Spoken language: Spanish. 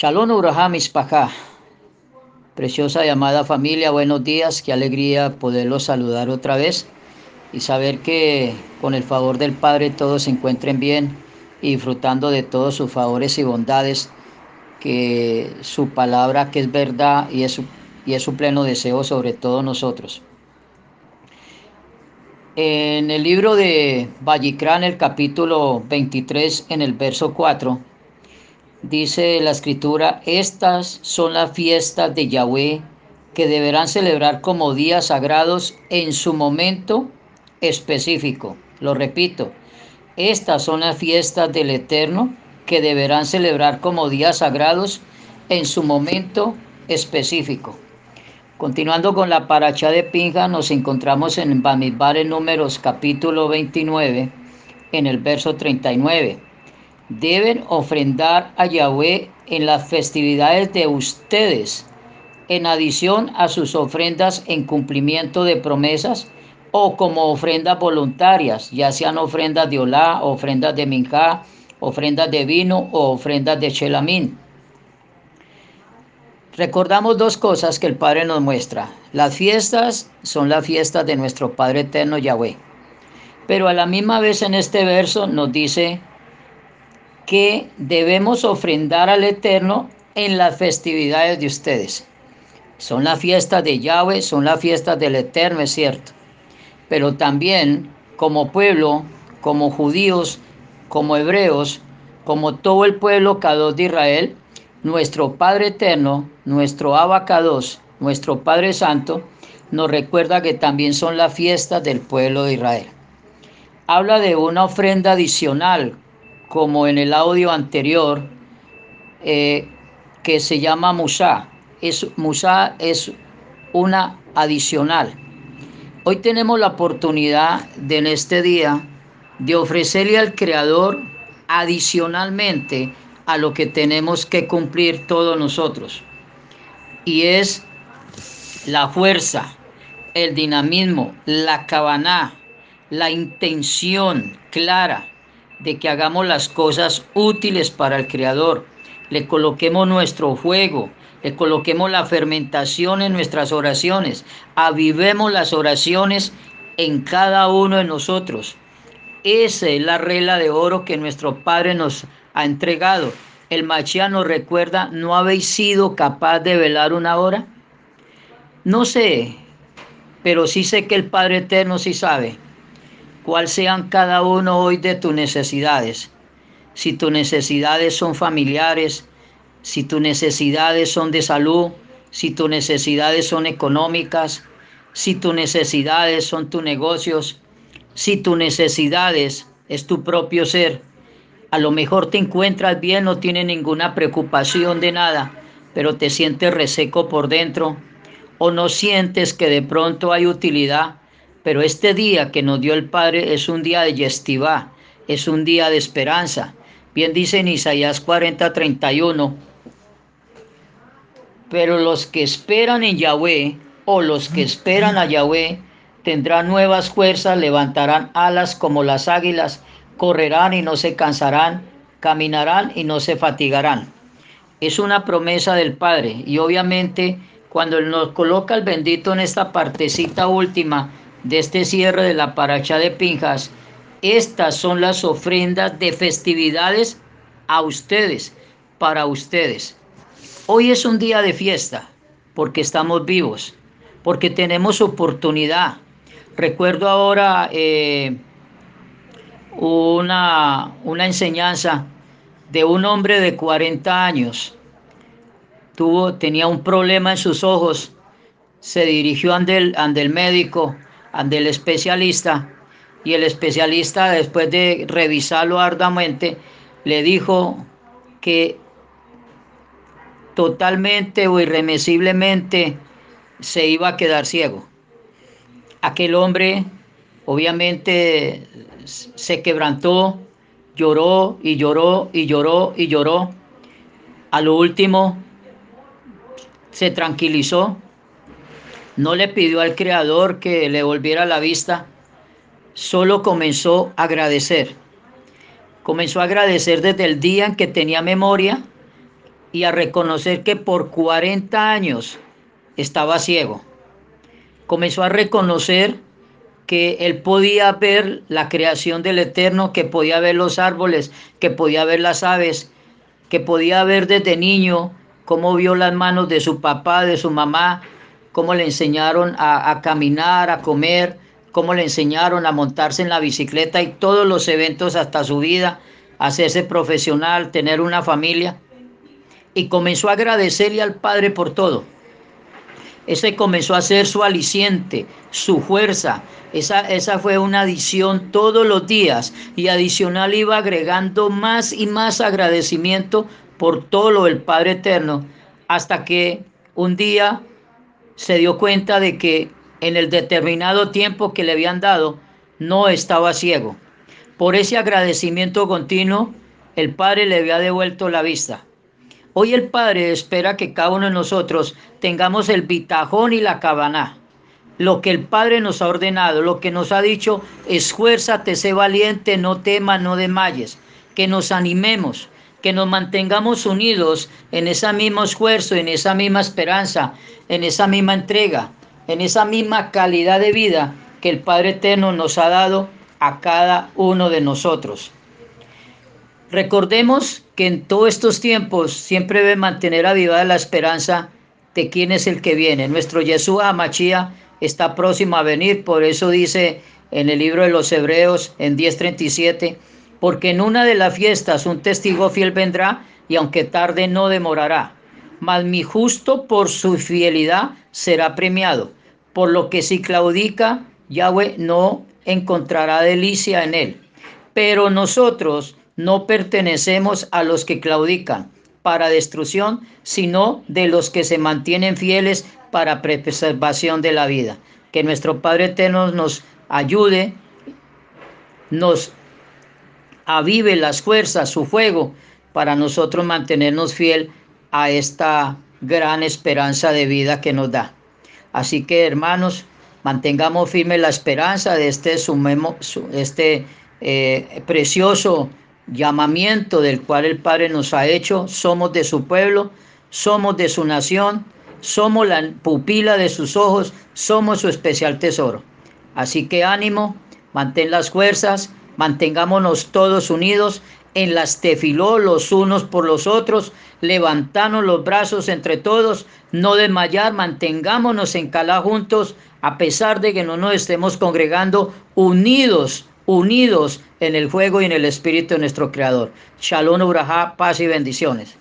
Shalom Uraham Ispajá. Preciosa y amada familia, buenos días, qué alegría poderlos saludar otra vez y saber que con el favor del Padre todos se encuentren bien y disfrutando de todos sus favores y bondades, que su palabra que es verdad y es su, y es su pleno deseo sobre todos nosotros. En el libro de Vallicrán, el capítulo 23, en el verso 4, dice la escritura, estas son las fiestas de Yahweh que deberán celebrar como días sagrados en su momento específico. Lo repito, estas son las fiestas del Eterno que deberán celebrar como días sagrados en su momento específico. Continuando con la paracha de Pinja, nos encontramos en Bamidbar en Números capítulo 29, en el verso 39. Deben ofrendar a Yahweh en las festividades de ustedes, en adición a sus ofrendas en cumplimiento de promesas o como ofrendas voluntarias, ya sean ofrendas de Olá, ofrendas de Minjá, ofrendas de vino o ofrendas de Shelamín. Recordamos dos cosas que el Padre nos muestra. Las fiestas son las fiestas de nuestro Padre Eterno Yahweh. Pero a la misma vez en este verso nos dice que debemos ofrendar al Eterno en las festividades de ustedes. Son las fiestas de Yahweh, son las fiestas del Eterno, es cierto. Pero también como pueblo, como judíos, como hebreos, como todo el pueblo Cados de Israel, nuestro Padre Eterno, nuestro Abacados, nuestro Padre Santo, nos recuerda que también son las fiestas del pueblo de Israel. Habla de una ofrenda adicional, como en el audio anterior, eh, que se llama Musa. Es, Musa es una adicional. Hoy tenemos la oportunidad de en este día de ofrecerle al Creador adicionalmente a lo que tenemos que cumplir todos nosotros. Y es la fuerza, el dinamismo, la cabana, la intención clara de que hagamos las cosas útiles para el Creador. Le coloquemos nuestro fuego, le coloquemos la fermentación en nuestras oraciones, avivemos las oraciones en cada uno de nosotros. Esa es la regla de oro que nuestro Padre nos ha entregado. El Machiano recuerda, ¿no habéis sido capaz de velar una hora? No sé, pero sí sé que el Padre Eterno sí sabe cuál sean cada uno hoy de tus necesidades. Si tus necesidades son familiares, si tus necesidades son de salud, si tus necesidades son económicas, si tus necesidades son tus negocios, si tus necesidades es tu propio ser, a lo mejor te encuentras bien, no tienes ninguna preocupación de nada, pero te sientes reseco por dentro o no sientes que de pronto hay utilidad. Pero este día que nos dio el Padre es un día de yestivá, es un día de esperanza. Bien dice en Isaías 40, 31, pero los que esperan en Yahweh o los que esperan a Yahweh tendrán nuevas fuerzas, levantarán alas como las águilas, correrán y no se cansarán, caminarán y no se fatigarán. Es una promesa del Padre y obviamente cuando nos coloca el bendito en esta partecita última de este cierre de la paracha de Pinjas, estas son las ofrendas de festividades a ustedes, para ustedes. Hoy es un día de fiesta porque estamos vivos, porque tenemos oportunidad. Recuerdo ahora eh, una, una enseñanza de un hombre de 40 años. Tuvo, tenía un problema en sus ojos. Se dirigió ante el, ante el médico, ante el especialista, y el especialista, después de revisarlo arduamente, le dijo que totalmente o irremisiblemente se iba a quedar ciego. Aquel hombre obviamente se quebrantó, lloró y lloró y lloró y lloró. A lo último se tranquilizó, no le pidió al Creador que le volviera la vista, solo comenzó a agradecer. Comenzó a agradecer desde el día en que tenía memoria y a reconocer que por 40 años estaba ciego. Comenzó a reconocer que él podía ver la creación del Eterno, que podía ver los árboles, que podía ver las aves, que podía ver desde niño cómo vio las manos de su papá, de su mamá, cómo le enseñaron a, caminar, a comer, cómo le enseñaron a montarse en la bicicleta y todos los eventos hasta su vida, hacerse profesional, tener una familia. Y comenzó a agradecerle al Padre por todo. Ese comenzó a ser su aliciente, su fuerza. Esa, esa fue una adición todos los días y adicional iba agregando más y más agradecimiento por todo lo del Padre Eterno hasta que un día se dio cuenta de que en el determinado tiempo que le habían dado, no estaba ciego. Por ese agradecimiento continuo, el Padre le había devuelto la vista. Hoy el Padre espera que cada uno de nosotros tengamos el bitajón y la cabana. Lo que el Padre nos ha ordenado, lo que nos ha dicho, esfuérzate, sé valiente, no temas, no desmayes. Que nos animemos, que nos mantengamos unidos en ese mismo esfuerzo, en esa misma esperanza, en esa misma entrega en esa misma calidad de vida que el Padre Eterno nos ha dado a cada uno de nosotros. Recordemos que en todos estos tiempos siempre debe mantener avivada la esperanza de quién es el que viene. Nuestro Jesús Amachía está próximo a venir, por eso dice en el libro de los Hebreos en 10:37, porque en una de las fiestas un testigo fiel vendrá y aunque tarde no demorará, mas mi justo por su fidelidad será premiado por lo que si claudica, Yahweh no encontrará delicia en él. Pero nosotros no pertenecemos a los que claudican para destrucción, sino de los que se mantienen fieles para preservación de la vida. Que nuestro Padre Eterno nos ayude, nos avive las fuerzas, su fuego, para nosotros mantenernos fiel a esta gran esperanza de vida que nos da. Así que hermanos, mantengamos firme la esperanza de este, sumemo, este eh, precioso llamamiento del cual el Padre nos ha hecho. Somos de su pueblo, somos de su nación, somos la pupila de sus ojos, somos su especial tesoro. Así que ánimo, mantén las fuerzas, mantengámonos todos unidos en las tefiló los unos por los otros, levantanos los brazos entre todos, no desmayar, mantengámonos en Calá juntos, a pesar de que no nos estemos congregando, unidos, unidos en el fuego y en el espíritu de nuestro Creador. Shalom, Uraja, paz y bendiciones.